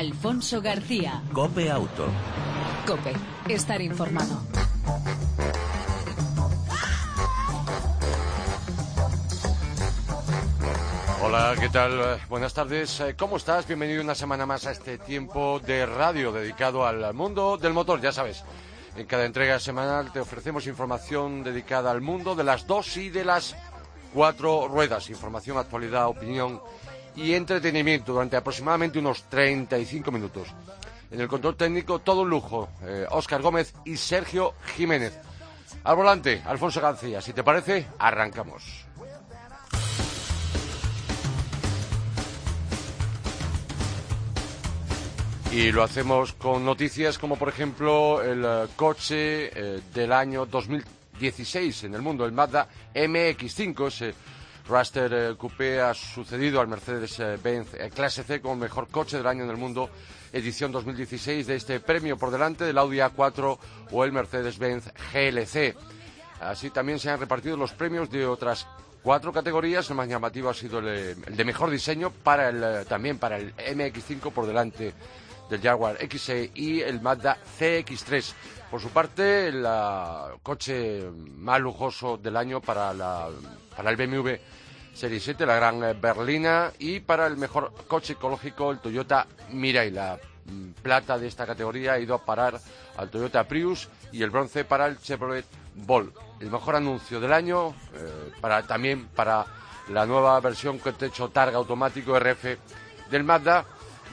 Alfonso García. Cope Auto. Cope, estar informado. Hola, ¿qué tal? Buenas tardes. Eh, ¿Cómo estás? Bienvenido una semana más a este tiempo de radio dedicado al mundo del motor, ya sabes. En cada entrega semanal te ofrecemos información dedicada al mundo de las dos y de las cuatro ruedas. Información, actualidad, opinión y entretenimiento durante aproximadamente unos 35 minutos. En el control técnico, todo un lujo. Óscar Gómez y Sergio Jiménez. Al volante, Alfonso García. Si te parece, arrancamos. Y lo hacemos con noticias como, por ejemplo, el eh, coche eh, del año 2016 en el mundo, el Mazda MX5, ese Raster eh, Coupé ha sucedido al Mercedes-Benz Clase C como mejor coche del año en el mundo, edición 2016 de este premio por delante del Audi A4 o el Mercedes-Benz GLC. Así también se han repartido los premios de otras cuatro categorías. El más llamativo ha sido el, de mejor diseño para el, también para el MX5 por delante del Jaguar XE y el Mazda CX3. Por su parte, el coche más lujoso del año para, la, para el BMW Serie 7, la gran berlina, y para el mejor coche ecológico, el Toyota Mirai. La mm, plata de esta categoría ha ido a parar al Toyota Prius y el bronce para el Chevrolet Bolt. El mejor anuncio del año eh, para, también para la nueva versión con techo targa automático RF del Mazda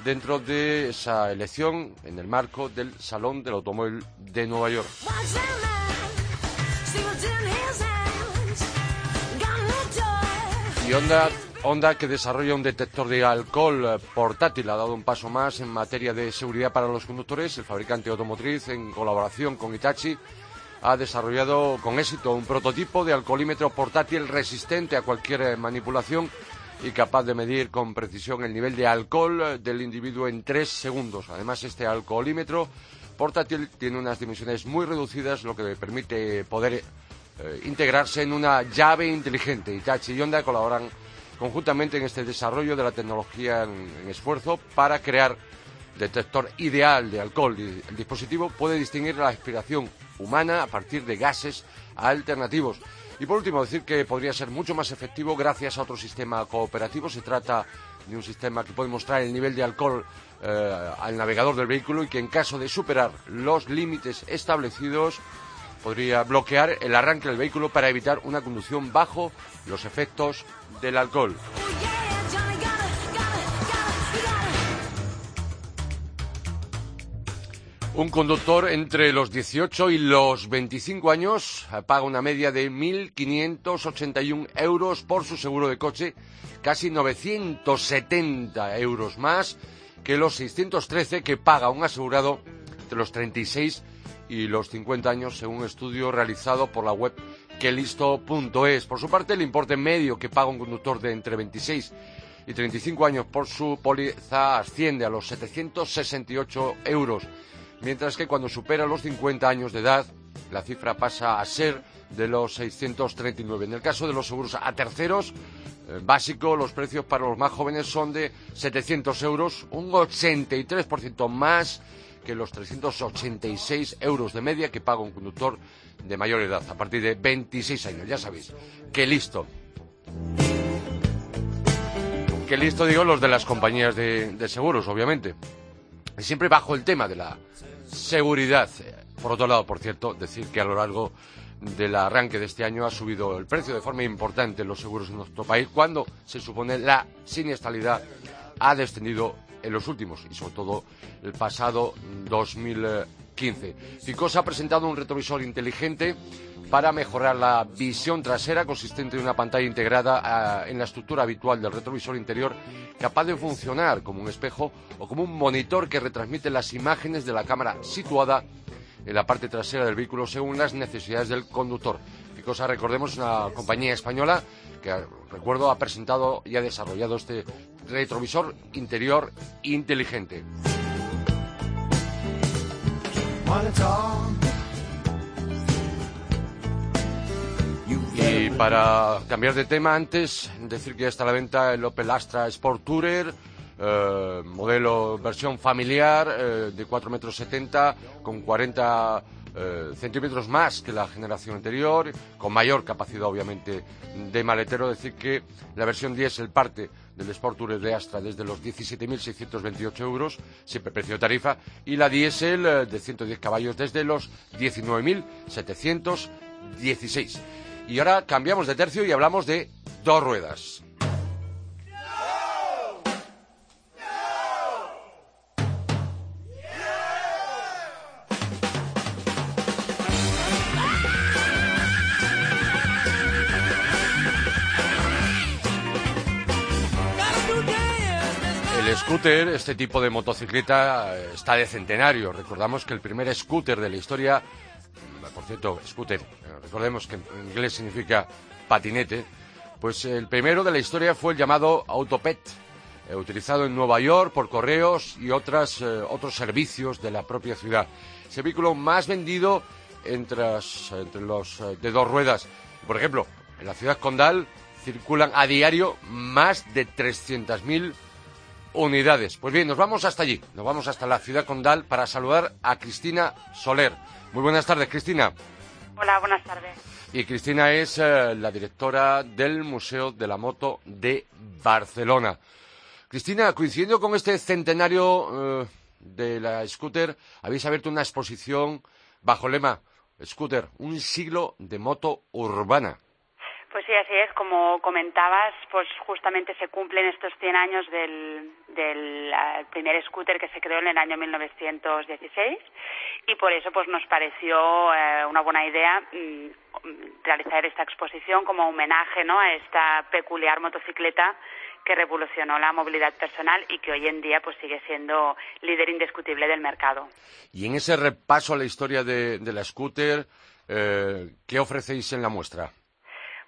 dentro de esa elección en el marco del Salón del Automóvil de Nueva York. Y Honda, Honda, que desarrolla un detector de alcohol portátil, ha dado un paso más en materia de seguridad para los conductores. El fabricante automotriz, en colaboración con Itachi, ha desarrollado con éxito un prototipo de alcoholímetro portátil resistente a cualquier manipulación y capaz de medir con precisión el nivel de alcohol del individuo en tres segundos. Además, este alcoholímetro portátil tiene unas dimensiones muy reducidas, lo que le permite poder eh, integrarse en una llave inteligente. Itachi y Honda colaboran conjuntamente en este desarrollo de la tecnología en, esfuerzo para crear detector ideal de alcohol. El dispositivo puede distinguir la aspiración humana a partir de gases alternativos. Y por último, decir que podría ser mucho más efectivo gracias a otro sistema cooperativo. Se trata de un sistema que puede mostrar el nivel de alcohol eh, al navegador del vehículo y que en caso de superar los límites establecidos podría bloquear el arranque del vehículo para evitar una conducción bajo los efectos del alcohol. Un conductor entre los 18 y los 25 años paga una media de 1.581 euros por su seguro de coche, casi 970 euros más que los 613 que paga un asegurado entre los 36 y los 50 años, según un estudio realizado por la web quelisto.es. Por su parte, el importe medio que paga un conductor de entre 26 y 35 años por su póliza asciende a los 768 euros mientras que cuando supera los 50 años de edad, la cifra pasa a ser de los 639. En el caso de los seguros a terceros, eh, básico, los precios para los más jóvenes son de 700 euros, un 83% más que los 386 euros de media que paga un conductor de mayor edad, a partir de 26 años. Ya sabéis, que listo. Que listo, digo, los de las compañías de seguros, obviamente siempre bajo el tema de la seguridad. Por otro lado, por cierto, decir que a lo largo del arranque de este año ha subido el precio de forma importante los seguros en nuestro país, cuando se supone la siniestralidad ha descendido en los últimos y sobre todo el pasado 2015. Ficosa ha presentado un retrovisor inteligente para mejorar la visión trasera consistente en una pantalla integrada ah, en la estructura habitual del retrovisor interior capaz de funcionar como un espejo o como un monitor que retransmite las imágenes de la cámara situada en la parte trasera del vehículo según las necesidades del conductor. Ficosa, recordemos, una compañía española que, recuerdo, ha presentado y ha desarrollado este retrovisor interior inteligente. Y para cambiar de tema, antes decir que ya está a la venta el Opel Astra Sport Tourer, eh, modelo versión familiar eh, de 4 metros 70 con 40 eh, centímetros más que la generación anterior, con mayor capacidad obviamente de maletero, decir que la versión diésel parte del Sport Tourer de Astra desde los 17.628 euros, siempre precio tarifa, y la diésel eh, de 110 caballos desde los 19.716. Y ahora cambiamos de tercio y hablamos de dos ruedas. Scooter, este tipo de motocicleta, eh, está de centenario. Recordamos que el primer scooter de la historia, mm, por cierto, scooter, eh, recordemos que en inglés significa patinete, pues el primero de la historia fue el llamado Autopet, eh, utilizado en Nueva York por correos y otros servicios de la propia ciudad. Es el vehículo más vendido entre, entre los de dos ruedas. Por ejemplo, en la ciudad condal circulan a diario más de 300.000 unidades. Pues bien, nos vamos hasta allí, nos vamos hasta la ciudad condal para saludar a Cristina Soler. Muy buenas tardes, Cristina. Hola, buenas tardes. Y Cristina es eh, la directora del Museo de la Moto de Barcelona. Cristina, coincidiendo con este centenario eh, de la scooter, habéis abierto una exposición bajo el lema Scooter, un siglo de moto urbana. Pues sí, así es. Como comentabas, pues justamente se cumplen estos 100 años del, del uh, primer scooter que se creó en el año 1916 y por eso pues nos pareció uh, una buena idea um, realizar esta exposición como homenaje ¿no? a esta peculiar motocicleta que revolucionó la movilidad personal y que hoy en día pues sigue siendo líder indiscutible del mercado. Y en ese repaso a la historia de, de la scooter, eh, ¿qué ofrecéis en la muestra?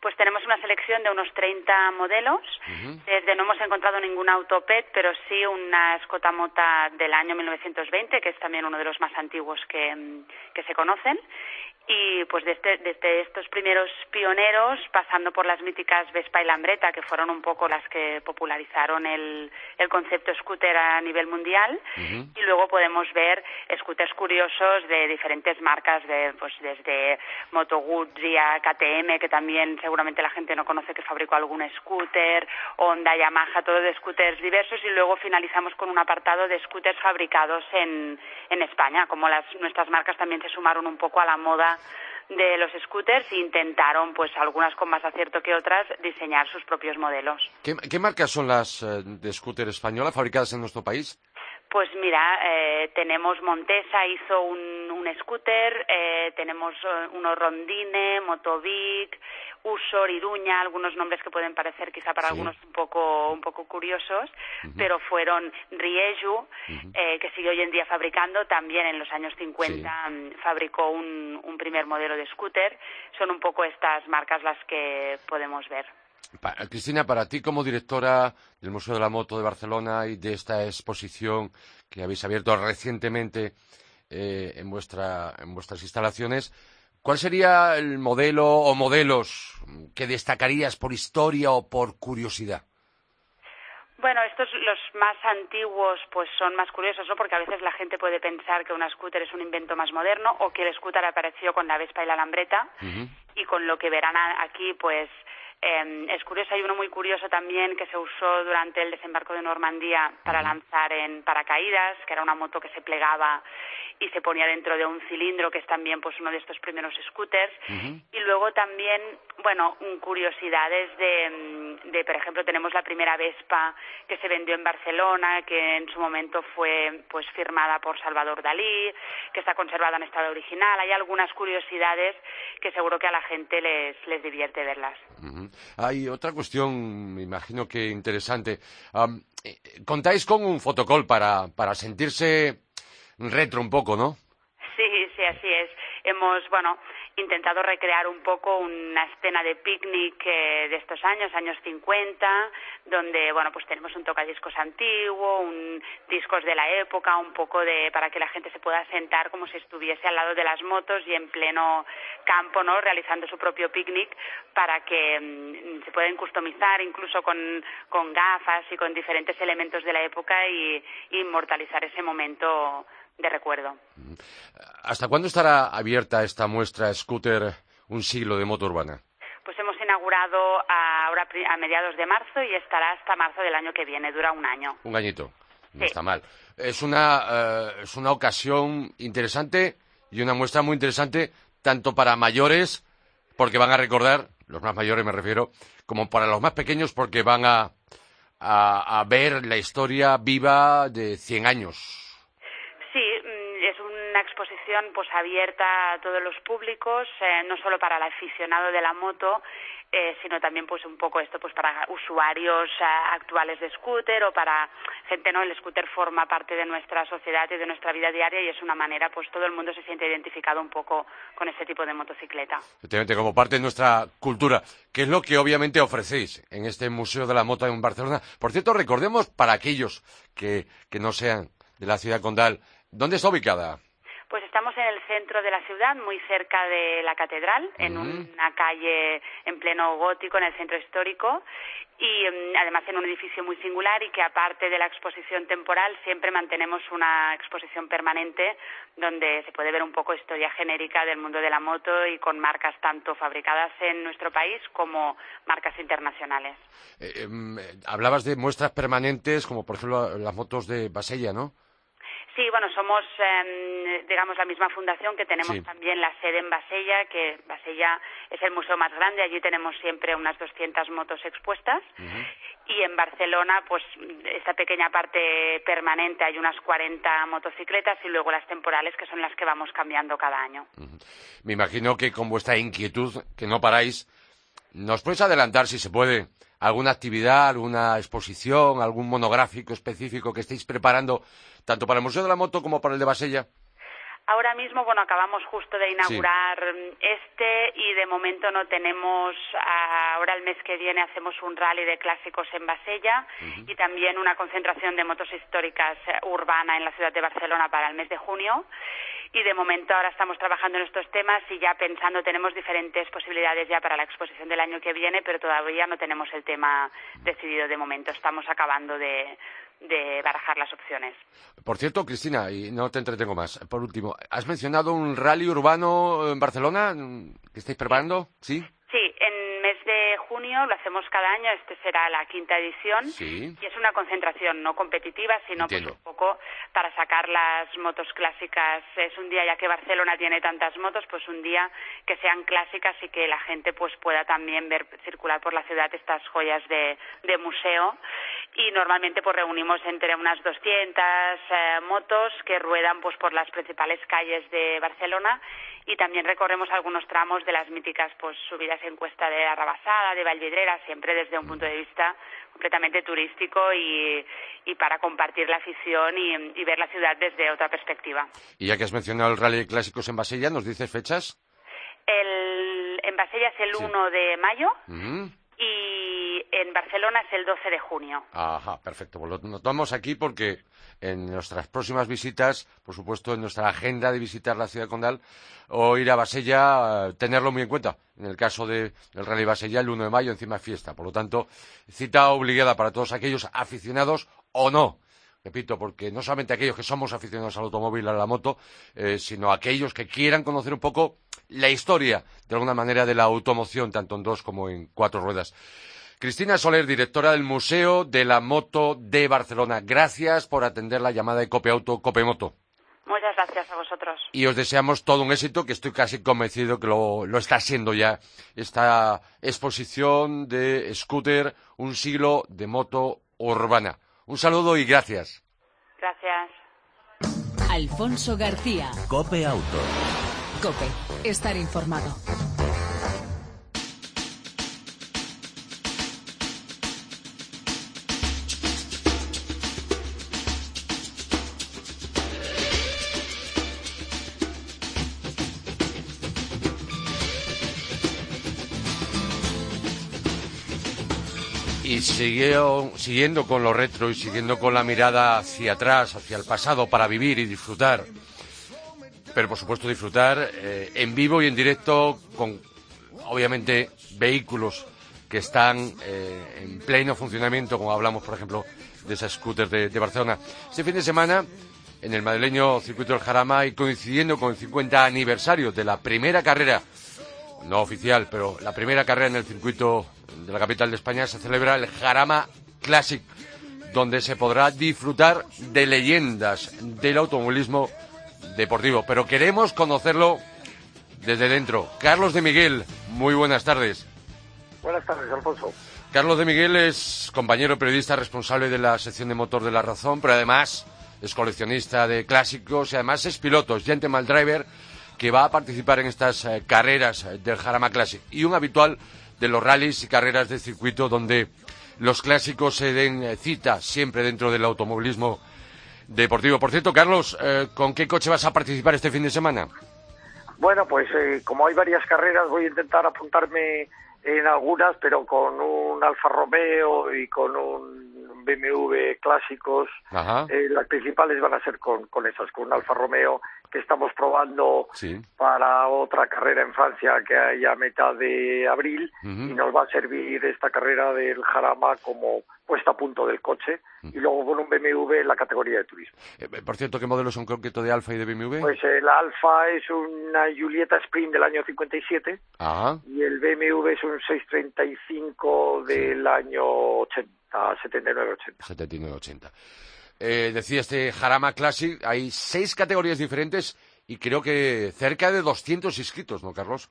Pues tenemos una selección de unos 30 modelos. Uh -huh. Desde no hemos encontrado ningún Autopet, pero sí una Escota Mota del año 1920, que es también uno de los más antiguos que, que se conocen y pues desde, desde estos primeros pioneros, pasando por las míticas Vespa y Lambretta, que fueron un poco las que popularizaron el, el concepto scooter a nivel mundial, uh -huh. y luego podemos ver scooters curiosos de diferentes marcas, de, pues desde Moto Guzzi a KTM, que también seguramente la gente no conoce que fabricó algún scooter, Honda, Yamaha, todo de scooters diversos, y luego finalizamos con un apartado de scooters fabricados en, en España, como las, nuestras marcas también se sumaron un poco a la moda de los scooters e intentaron, pues algunas con más acierto que otras, diseñar sus propios modelos. ¿Qué, qué marcas son las eh, de scooter española fabricadas en nuestro país? Pues mira, eh, tenemos Montesa hizo un, un scooter, eh, tenemos unos Rondine, Motovic, Usor, Iruña, algunos nombres que pueden parecer quizá para sí. algunos un poco, un poco curiosos, uh -huh. pero fueron Rieju, uh -huh. eh, que sigue hoy en día fabricando, también en los años 50 sí. fabricó un, un primer modelo de scooter. Son un poco estas marcas las que podemos ver. Pa Cristina, para ti como directora del Museo de la Moto de Barcelona y de esta exposición que habéis abierto recientemente eh, en, vuestra, en vuestras instalaciones, ¿cuál sería el modelo o modelos que destacarías por historia o por curiosidad? Bueno, estos los más antiguos pues son más curiosos, ¿no? Porque a veces la gente puede pensar que un scooter es un invento más moderno o que el scooter apareció con la Vespa y la Lambreta uh -huh. y con lo que verán aquí pues eh, es curioso, hay uno muy curioso también que se usó durante el desembarco de Normandía para lanzar en paracaídas, que era una moto que se plegaba y se ponía dentro de un cilindro, que es también pues uno de estos primeros scooters. Uh -huh. Y luego también, bueno, curiosidades de, de, por ejemplo, tenemos la primera Vespa que se vendió en Barcelona, que en su momento fue pues firmada por Salvador Dalí, que está conservada en estado original. Hay algunas curiosidades que seguro que a la gente les, les divierte verlas. Uh -huh. Hay otra cuestión, me imagino que interesante. Um, contáis con un fotocall para, para sentirse retro un poco, ¿no? Sí, sí, así es. Hemos, bueno, intentado recrear un poco una escena de picnic eh, de estos años, años 50, donde, bueno, pues tenemos un tocadiscos antiguo, un discos de la época, un poco de, para que la gente se pueda sentar como si estuviese al lado de las motos y en pleno campo, ¿no? Realizando su propio picnic para que mm, se pueden customizar incluso con, con gafas y con diferentes elementos de la época y inmortalizar ese momento de recuerdo. ¿Hasta cuándo estará abierta esta muestra Scooter Un siglo de moto urbana? Pues hemos inaugurado ahora a mediados de marzo y estará hasta marzo del año que viene, dura un año. Un añito, no está mal. Es una, eh, es una ocasión interesante y una muestra muy interesante tanto para mayores, porque van a recordar, los más mayores me refiero, como para los más pequeños porque van a, a, a ver la historia viva de 100 años exposición pues abierta a todos los públicos, eh, no solo para el aficionado de la moto, eh, sino también pues un poco esto pues para usuarios eh, actuales de scooter o para gente no el scooter forma parte de nuestra sociedad y de nuestra vida diaria y es una manera pues todo el mundo se siente identificado un poco con ese tipo de motocicleta. Efectivamente como parte de nuestra cultura que es lo que obviamente ofrecéis en este museo de la moto en Barcelona. Por cierto recordemos para aquellos que, que no sean de la ciudad condal dónde está ubicada pues estamos en el centro de la ciudad, muy cerca de la catedral, en una calle en pleno gótico, en el centro histórico, y mm, además en un edificio muy singular y que aparte de la exposición temporal siempre mantenemos una exposición permanente donde se puede ver un poco historia genérica del mundo de la moto y con marcas tanto fabricadas en nuestro país como marcas internacionales. Eh, em, hablabas de muestras permanentes como por ejemplo las motos de Basella, ¿no? Sí, bueno, somos, em, digamos, la misma fundación que tenemos también la sede en Basella, que Basella es el museo más grande, allí tenemos siempre unas 200 motos expuestas. Y en Barcelona, pues, esta pequeña parte permanente, hay unas 40 motocicletas y luego las temporales, que son las que vamos cambiando cada año. Me imagino que con vuestra inquietud, que no paráis, ¿nos puedes adelantar, si se puede, alguna actividad, alguna exposición, algún monográfico específico que estéis preparando tanto para el Museo de la Moto como para el de Basella? Ahora mismo, bueno, acabamos justo de inaugurar este y de momento no tenemos, ahora el mes que viene hacemos un rally de clásicos en Basella y también una concentración de motos históricas eh, urbana en la ciudad de Barcelona para el mes de junio. Y de momento ahora estamos trabajando en estos temas y ya pensando, tenemos diferentes posibilidades ya para la exposición del año que viene, pero todavía no tenemos el tema decidido de momento. Estamos acabando de, de barajar las opciones. Por cierto, Cristina, y no te entretengo más, por último, ¿has mencionado un rally urbano en Barcelona que estáis preparando? Sí. Sí, en junio lo hacemos cada año, este será la quinta edición. Y es una concentración no competitiva, sino pues un poco para sacar las motos clásicas. Es un día ya que Barcelona tiene tantas motos, pues un día que sean clásicas y que la gente pues pueda también ver circular por la ciudad estas joyas de, de museo. Y normalmente pues reunimos entre unas 200 eh, motos que ruedan pues por las principales calles de Barcelona. Y también recorremos algunos tramos de las míticas pues subidas en cuesta de la Rabasada, de Valvidrera, siempre desde un punto de vista completamente turístico y, para compartir la afición y, ver la ciudad desde otra perspectiva. Y ya que has mencionado el Rally Clásicos en Basella, ¿nos dices fechas? El, en Basella es el 1 de mayo y en Barcelona es el 12 de junio. Ajá, perfecto. Pues lo aquí porque en nuestras próximas visitas, por supuesto, en nuestra agenda de visitar la ciudad condal o ir a Basella, eh, tenerlo muy en cuenta. En el caso del Rally Basella, el 1 de mayo, encima fiesta. Por lo tanto, cita obligada para todos aquellos aficionados o no repito, porque no solamente aquellos que somos aficionados al automóvil, a la moto, eh, sino aquellos que quieran conocer un poco la historia, de alguna manera, de la automoción, tanto en dos como en cuatro ruedas. Cristina Soler, directora del Museo de la Moto de Barcelona. Gracias por atender la llamada de Copeauto, Copemoto. Muchas gracias a vosotros. Y os deseamos todo un éxito, que estoy casi convencido que lo, lo está siendo ya. Esta exposición de scooter, un siglo de moto urbana. Un saludo y gracias. Gracias. Alfonso García. Cope Auto. Cope, estar informado. Y siguiendo con lo retro y siguiendo con la mirada hacia atrás, hacia el pasado, para vivir y disfrutar. Pero por supuesto disfrutar eh, en vivo y en directo con, obviamente, vehículos que están eh, en pleno funcionamiento, como hablamos, por ejemplo, de esas scooters de, de Barcelona. Este fin de semana en el madrileño circuito del Jarama y coincidiendo con el 50 aniversario de la primera carrera, no oficial, pero la primera carrera en el circuito de la capital de España, se celebra el Jarama Classic, donde se podrá disfrutar de leyendas del automovilismo deportivo. Pero queremos conocerlo desde dentro. Carlos de Miguel, muy buenas tardes. Buenas tardes, Alfonso. Carlos de Miguel es compañero periodista responsable de la sección de motor de La Razón, pero además es coleccionista de clásicos y además es piloto, es gentleman driver que va a participar en estas eh, carreras del Jarama Classic y un habitual de los rallies y carreras de circuito donde los clásicos se den eh, cita siempre dentro del automovilismo deportivo. Por cierto, Carlos, eh, ¿con qué coche vas a participar este fin de semana? Bueno, pues como hay varias carreras voy a intentar apuntarme en algunas, pero con un Alfa Romeo y con un BMW clásicos. Eh, las principales van a ser con, con esas, con un Alfa Romeo que estamos probando para otra carrera en Francia que hay a mitad de abril y nos va a servir esta carrera del Jarama como puesta a punto del coche y luego con un BMW en la categoría de turismo. Eh, por cierto, ¿qué modelos son concreto de Alfa y de BMW? Pues el Alfa es una Julieta Sprint del año 57 y el BMW es un 635 del año 80 a 79-80. 79-80. Eh, decía este Jarama Classic, hay seis categorías diferentes y creo que cerca de 200 inscritos, ¿no, Carlos?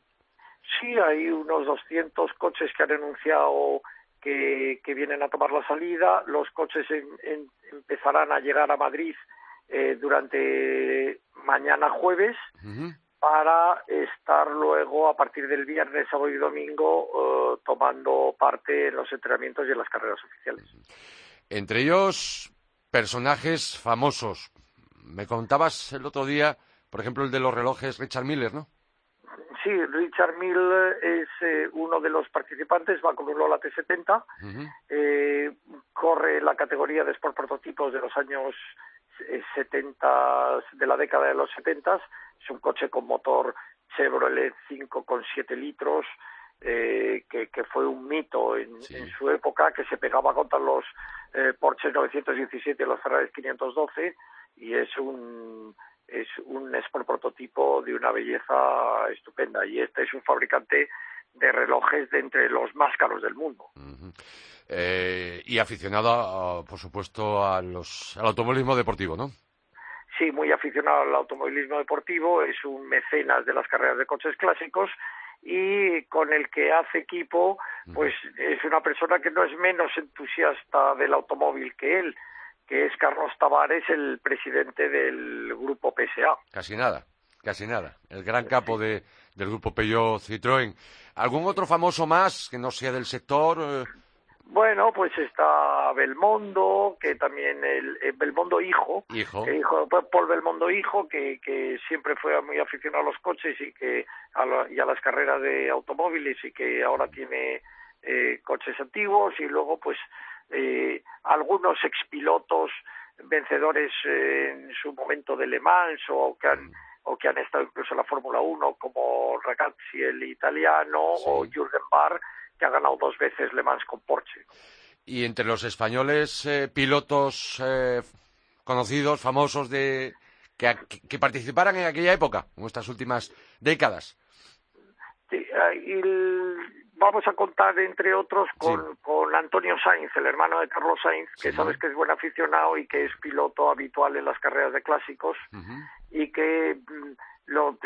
Sí, hay unos 200 coches que han anunciado que, que vienen a tomar la salida. Los coches empezarán a llegar a Madrid eh, durante mañana jueves para estar luego a partir del viernes, sábado y domingo eh, tomando parte en los entrenamientos y en las carreras oficiales. Entre ellos, personajes famosos. Me contabas el otro día, por ejemplo, el de los relojes Richard Miller, ¿no? Sí, Richard Miller es eh, uno de los participantes, va con un Lola T70, eh, corre la categoría de Sport Prototipos de los años 70, de la década de los 70 es un coche con motor Chevrolet 5,7 litros, eh, que, que, fue un mito en, su época, que se pegaba contra los eh, Porsche 917 y los Ferrari 512, y es un es un Sport prototipo de una belleza estupenda. Y este es un fabricante de relojes de entre los más caros del mundo. eh, y aficionado, por supuesto, a los, al automovilismo deportivo, ¿no? sí, muy aficionado al automovilismo deportivo, es un mecenas de las carreras de coches clásicos y con el que hace equipo, pues es una persona que no es menos entusiasta del automóvil que él, que es Carlos Tavares, el presidente del grupo PSA. Casi nada, casi nada. El gran capo de, del grupo Peugeot Citroën. ¿Algún otro famoso más que no sea del sector? Eh, bueno, pues está Belmondo, que también el, Belmondo hijo, hijo, hijo Paul Belmondo hijo, que, que siempre fue muy aficionado a los coches y que a y a las carreras de automóviles y que ahora tiene eh, coches antiguos y luego pues eh, algunos expilotos vencedores en su momento de Le Mans o que han mm. o que han estado incluso en la Fórmula 1 como Ragazzi el italiano o Jürgen Barr que ha ganado dos veces Le Mans con Porsche. Y entre los españoles, eh, pilotos eh, conocidos, famosos, de que, que, participaran en aquella época, en estas últimas décadas. Sí, vamos a contar, entre otros, con, con, Antonio Sainz, el hermano de Carlos Sainz, que sabes que es buen aficionado y que es piloto habitual en las carreras de clásicos y que mm, lo,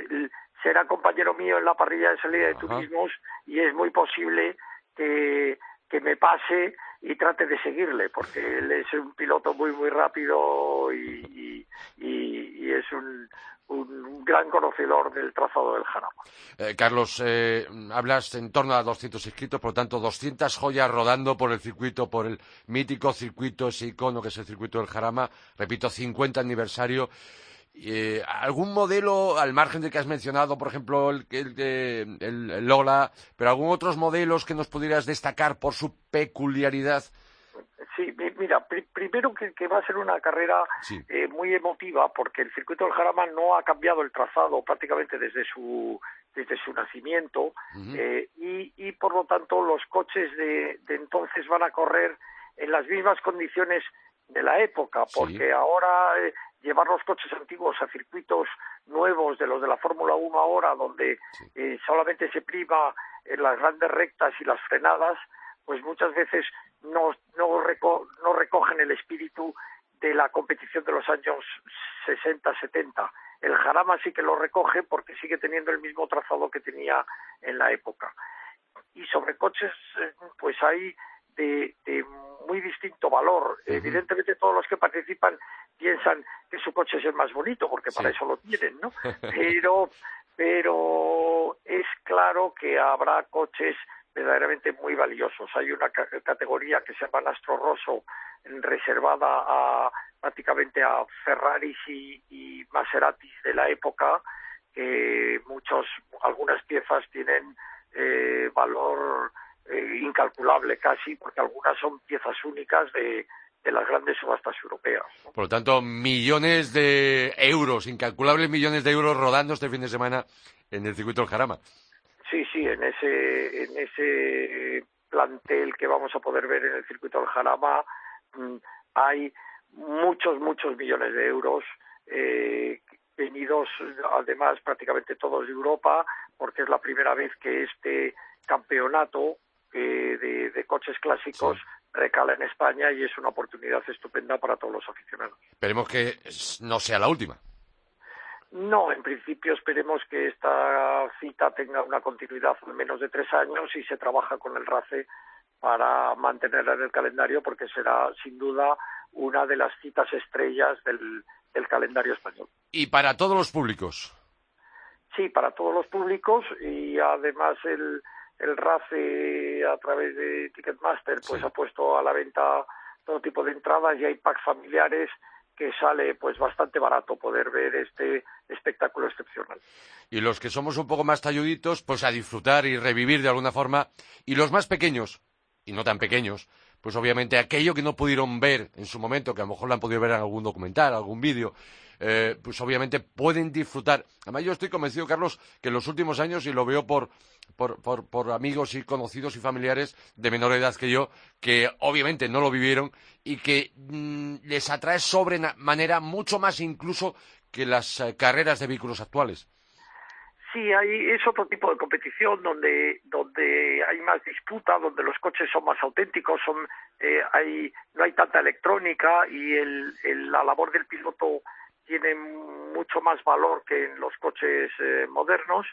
será compañero mío en la parrilla de salida de turismos y es muy posible que, que me pase y trate de seguirle, porque él es un piloto muy, muy rápido y, y, es un, un, gran conocedor del trazado del Jarama. Eh, Carlos, eh, hablas en torno a 200 inscritos, por lo tanto, 200 joyas rodando por el circuito, por el mítico circuito, ese icono que es el circuito del Jarama, repito, 50 aniversario Eh, ¿Algún modelo, al margen de que has mencionado, por ejemplo, el, el, el, Lola, pero algún otros modelos que nos pudieras destacar por su peculiaridad? Sí, mira, primero que, va a ser una carrera eh, muy emotiva porque el circuito del Jarama no ha cambiado el trazado prácticamente desde su desde su nacimiento eh, y, y, por lo tanto los coches de, de, entonces van a correr en las mismas condiciones de la época porque ahora eh, llevar los coches antiguos a circuitos nuevos de los de la Fórmula 1 ahora donde solamente se prima en las grandes rectas y las frenadas pues muchas veces no, no, no recogen el espíritu de la competición de los años 60, 70. El Jarama sí que lo recoge porque sigue teniendo el mismo trazado que tenía en la época. Y sobre coches, eh, pues hay de, muy distinto valor. Evidentemente todos los que participan piensan que su coche es el más bonito, porque para eso lo tienen, ¿no? Pero, pero es claro que habrá coches verdaderamente muy valiosos. Hay una categoría que se llama Astro Rosso, reservada a prácticamente a Ferraris y, y Maseratis de la época, que muchos, algunas piezas tienen eh, valor eh, incalculable casi, porque algunas son piezas únicas de, de las grandes subastas europeas. Por lo tanto, millones de euros, incalculables millones de euros rodando este fin de semana en el circuito del Jarama. Sí, sí, en ese, en ese plantel que vamos a poder ver en el circuito del Jarama mm, hay muchos, muchos millones de euros eh, venidos además prácticamente todos de Europa porque es la primera vez que este campeonato eh, de, coches clásicos recala en España y es una oportunidad estupenda para todos los aficionados. Esperemos que no sea la última. No, en principio esperemos que esta cita tenga una continuidad de menos de tres años y se trabaja con el RACE para mantenerla en el calendario porque será sin duda una de las citas estrellas del, calendario español. ¿Y para todos los públicos? Sí, para todos los públicos y además el, el RACE a través de Ticketmaster pues ha puesto a la venta todo tipo de entradas y hay packs familiares que sale pues bastante barato poder ver este espectáculo excepcional. Y los que somos un poco más talluditos, pues a disfrutar y revivir de alguna forma. Y los más pequeños, y no tan pequeños, pues obviamente aquello que no pudieron ver en su momento, que a lo mejor lo han podido ver en algún documental, algún vídeo, eh, pues obviamente pueden disfrutar. Además, yo estoy convencido, Carlos, que en los últimos años, y lo veo por, por, por, amigos y conocidos y familiares de menor edad que yo, que obviamente no lo vivieron y que mm, les atrae sobremanera mucho más incluso que las eh, carreras de vehículos actuales. Sí, hay, es otro tipo de competición donde, donde hay más disputa, donde los coches son más auténticos, son, eh, hay, no hay tanta electrónica y el, la labor del piloto tiene mucho más valor que en los coches eh, modernos.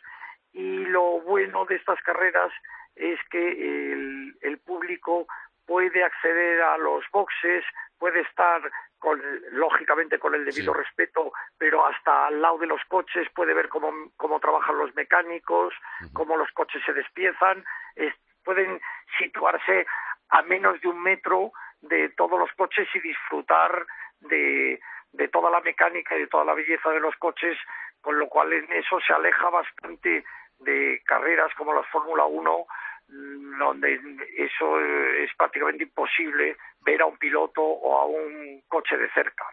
Y lo bueno de estas carreras es que el, el público puede acceder a los boxes, puede estar con, lógicamente con el debido respeto, pero hasta al lado de los coches puede ver cómo, cómo trabajan los mecánicos, cómo los coches se despiezan, pueden situarse a menos de un metro de todos los coches y disfrutar de, de toda la mecánica y de toda la belleza de los coches, con lo cual en eso se aleja bastante de carreras como la Fórmula 1 donde eso es prácticamente imposible ver a un piloto o a un coche de cerca.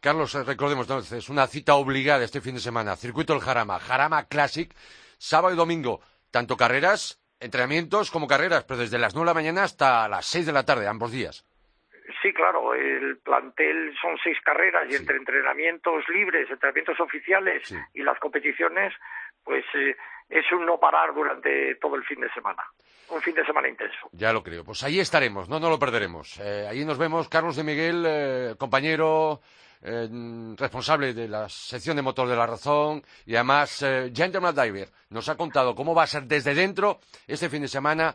Carlos, eh, recordemos entonces, una cita obligada este fin de semana, Circuito del Jarama, Jarama Classic, sábado y domingo, tanto carreras, entrenamientos como carreras, pero desde las nueve de la mañana hasta las seis de la tarde, ambos días. Sí, claro, el plantel son seis carreras y entre entrenamientos libres, entrenamientos oficiales y las competiciones, pues eh, es un no parar durante todo el fin de semana. Un fin de semana intenso. Ya lo creo. Pues ahí estaremos, no, no lo perderemos. Eh, ahí nos vemos, Carlos de Miguel, eh, compañero eh, responsable de la sección de motor de la razón y además Gentleman Diver. Nos ha contado cómo va a ser desde dentro este fin de semana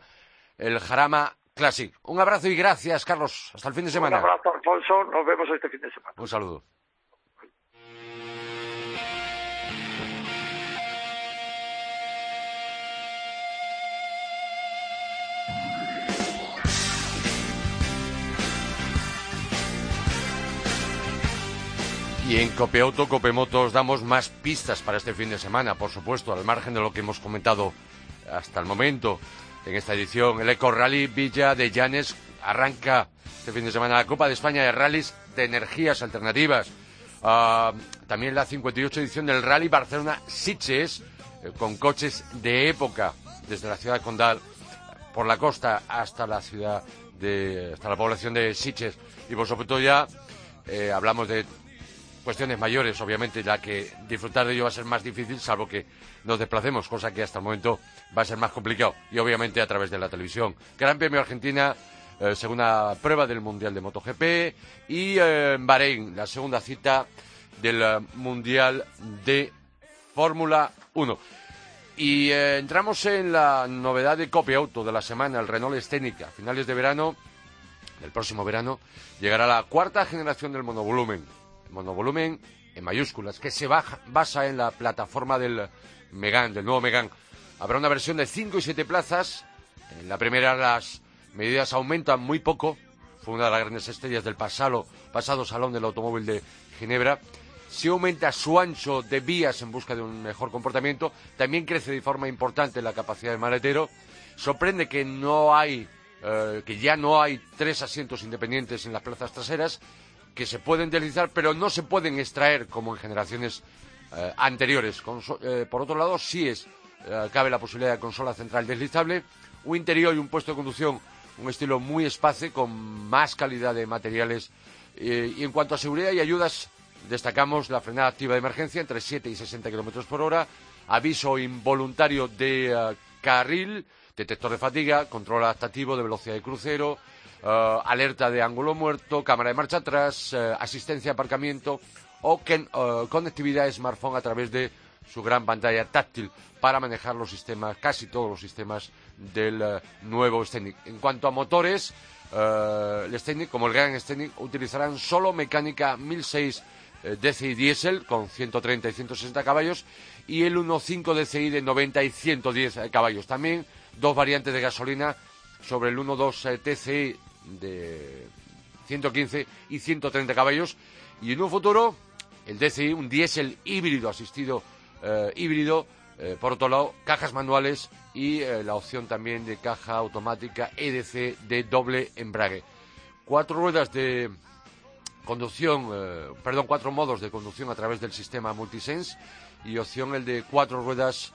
el Jarama Classic. Un abrazo y gracias, Carlos. Hasta el fin de semana. Un abrazo, Alfonso. Nos vemos este fin de semana. Un saludo. Y en Copeauto, Copemotos damos más pistas para este fin de semana, por supuesto, al margen de lo que hemos comentado hasta el momento. En esta edición, el Eco Rally Villa de Llanes arranca este fin de semana la Copa de España de Rallys de Energías Alternativas. Ah, también la 58 edición del Rally Barcelona Sitges, eh, con coches de época, desde la ciudad de Condal, por la costa hasta la ciudad de, hasta la población de Sitges. Y por supuesto ya eh, hablamos de cuestiones mayores, obviamente, la que disfrutar de ello va a ser más difícil, salvo que nos desplacemos, cosa que hasta el momento va a ser más complicado, y obviamente a través de la televisión. Gran Premio Argentina, eh, segunda prueba del Mundial de MotoGP, y eh, Bahrein, la segunda cita del eh, Mundial de Fórmula 1. Y entramos en la novedad de copia auto de la semana, el Renault Scénica. A finales de verano, del próximo verano, llegará la cuarta generación del monovolumen monovolumen en mayúsculas, que se basa en la plataforma del Megan, del nuevo Megan. Habrá una versión de 5 y 7 plazas. En la primera las medidas aumentan muy poco. Fue una de las grandes estrellas del pasado, pasado Salón del Automóvil de Ginebra. Si aumenta su ancho de vías en busca de un mejor comportamiento. También crece de forma importante la capacidad del maletero. Sorprende que no hay, eh, que ya no hay tres asientos independientes en las plazas traseras que se pueden deslizar, pero no se pueden extraer como en generaciones eh, anteriores. Eh, por otro lado, sí es, eh, cabe la posibilidad de consola central deslizable, un interior y un puesto de conducción, un estilo muy espacio, con más calidad de materiales. y en cuanto a seguridad y ayudas, destacamos la frenada activa de emergencia entre 7 y 60 kilómetros por hora, aviso involuntario de carril, detector de fatiga, control adaptativo de velocidad de crucero, eh, alerta de ángulo muerto, cámara de marcha atrás, eh, asistencia de aparcamiento o eh, conectividad smartphone a través de su gran pantalla táctil para manejar los sistemas, casi todos los sistemas del nuevo Scenic. En cuanto a motores, el Scenic, como el Gran Scenic, utilizarán solo mecánica 1006 DCI diésel con 130 y 160 caballos y el 1.5 DCI de 90 y 110 caballos. También dos variantes de gasolina sobre el 1.2 TCI de 115 y 130 caballos. Y en un futuro, el DCI, un diésel híbrido asistido eh, híbrido, eh, por otro lado, cajas manuales y eh, la opción también de caja automática EDC de doble embrague. Cuatro ruedas de conducción, perdón, cuatro modos de conducción a través del sistema Multisense y opción el de cuatro ruedas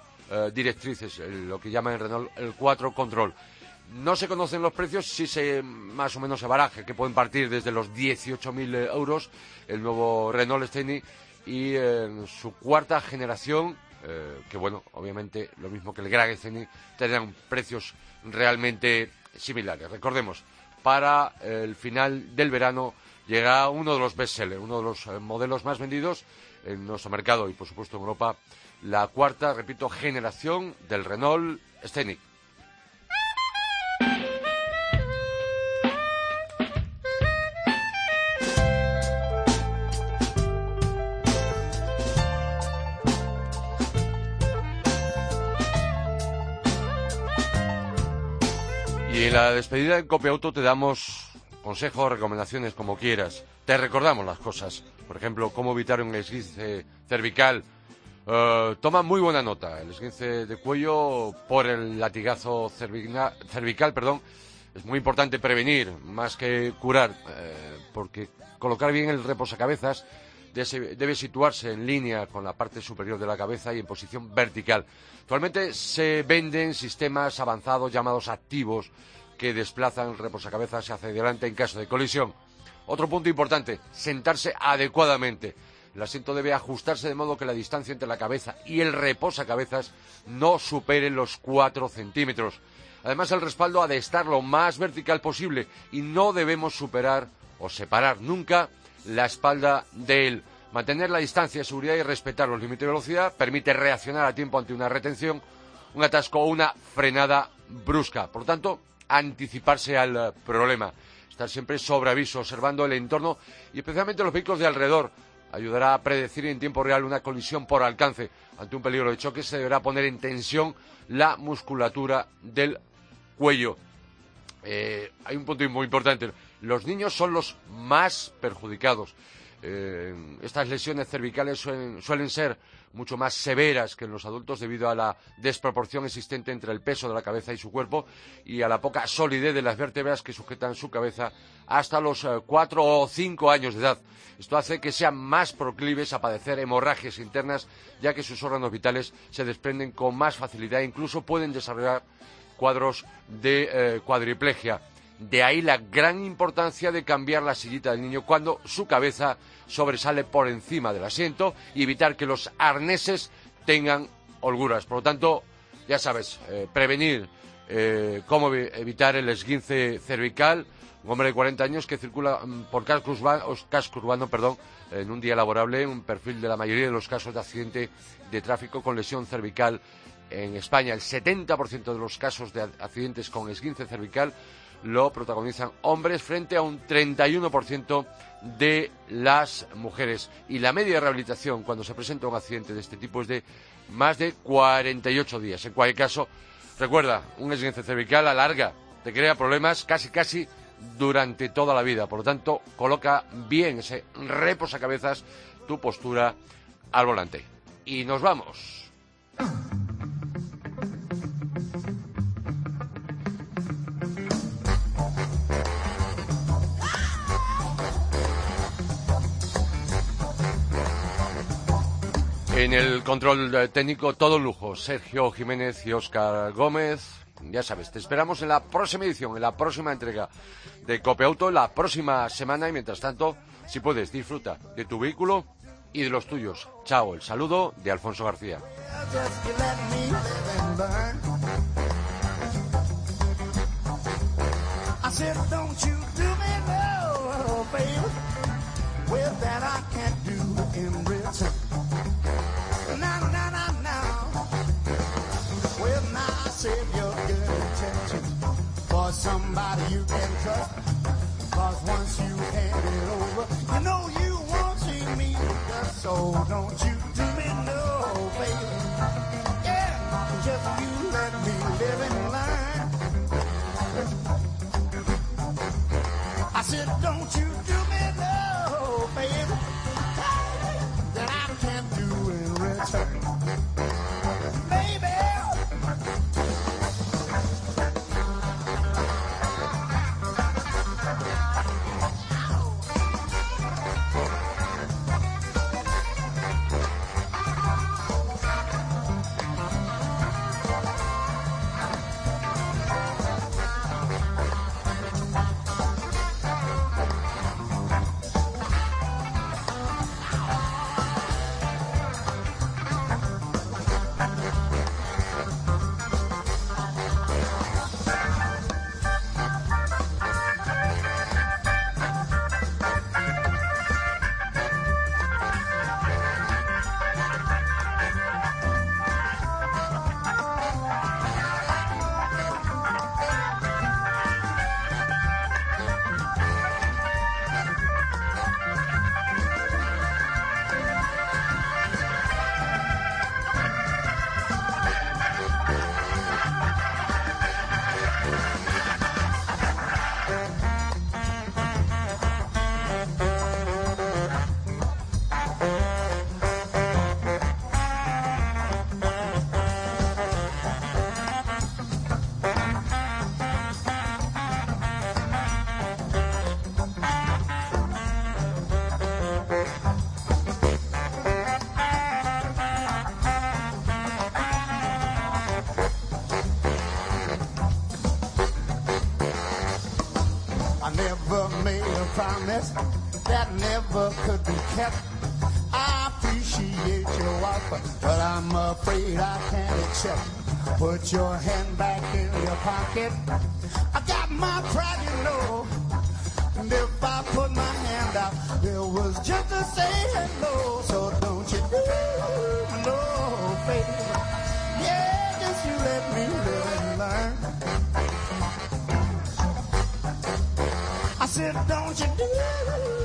directrices, lo que llaman en Renault el 4 Control. No se conocen los precios, sí se más o menos se baraje, que pueden partir desde los 18.000 euros el nuevo Renault Scenic y en su cuarta generación, eh, que bueno, obviamente lo mismo que el Gran Scenic, tendrán precios realmente similares. Recordemos, para el final del verano llega uno de los bestsellers, uno de los eh, modelos más vendidos en nuestro mercado y por supuesto en Europa, la cuarta, repito, generación del Renault Scenic. La despedida de Copiauto te damos consejos, recomendaciones, como quieras. Te recordamos las cosas. Por ejemplo, cómo evitar un esguince cervical. Eh, toma muy buena nota. El esguince de cuello por el latigazo cervical, perdón, es muy importante prevenir más que curar, eh, porque colocar bien el reposacabezas debe situarse en línea con la parte superior de la cabeza y en posición vertical. Actualmente se venden sistemas avanzados llamados activos que desplazan el reposacabezas hacia adelante en caso de colisión. Otro punto importante, sentarse adecuadamente. El asiento debe ajustarse de modo que la distancia entre la cabeza y el reposacabezas no supere los 4 centímetros. Además, el respaldo ha de estar lo más vertical posible y no debemos superar o separar nunca la espalda de él. Mantener la distancia de seguridad y respetar los límites de velocidad permite reaccionar a tiempo ante una retención, un atasco o una frenada brusca. Por tanto, anticiparse al eh, problema. Estar siempre sobre aviso, observando el entorno y especialmente los vehículos de alrededor. Ayudará a predecir en tiempo real una colisión por alcance. Ante un peligro de choque se deberá poner en tensión la musculatura del cuello. Eh, hay un punto muy importante. Los niños son los más perjudicados. eh, estas lesiones cervicales suelen, ser mucho más severas que en los adultos debido a la desproporción existente entre el peso de la cabeza y su cuerpo y a la poca solidez de las vértebras que sujetan su cabeza hasta los eh, cuatro o cinco años de edad. Esto hace que sean más proclives a padecer hemorragias internas, ya que sus órganos vitales se desprenden con más facilidad e incluso pueden desarrollar cuadros de eh, cuadriplegia. De ahí la gran importancia de cambiar la sillita del niño cuando su cabeza sobresale por encima del asiento y evitar que los arneses tengan holguras. Por lo tanto, ya sabes, eh, prevenir eh, cómo evitar el esguince cervical. Un hombre de 40 años que circula mm, por casco urbano, perdón, en un día laborable, un perfil de la mayoría de los casos de accidente de tráfico con lesión cervical en España. El 70% de los casos de accidentes con esguince cervical lo protagonizan hombres frente a un 31% de las mujeres. Y la media de rehabilitación cuando se presenta un accidente de este tipo es de más de 48 días. En cualquier caso, recuerda, un esguince cervical alarga, te crea problemas casi casi durante toda la vida. Por lo tanto, coloca bien ese reposacabezas tu postura al volante. Y nos vamos. En el control técnico, todo lujo. Sergio Jiménez y Óscar Gómez. Ya sabes, te esperamos en la próxima edición, en la próxima entrega de Copeauto, la próxima semana. Y mientras tanto, si puedes, disfruta de tu vehículo y de los tuyos. Chao, el saludo de Alfonso García. Somebody you can trust. Cause once you hand it over, you know you won't see me. So don't you do me no favor. Yeah, just you let me live in line. I said, don't you can't. Put your hand back in your pocket. I got my pride, you know. And if I put my hand out, it was just to say hello. So don't you do no favor. Yeah, just you let me live and learn. I said, don't you do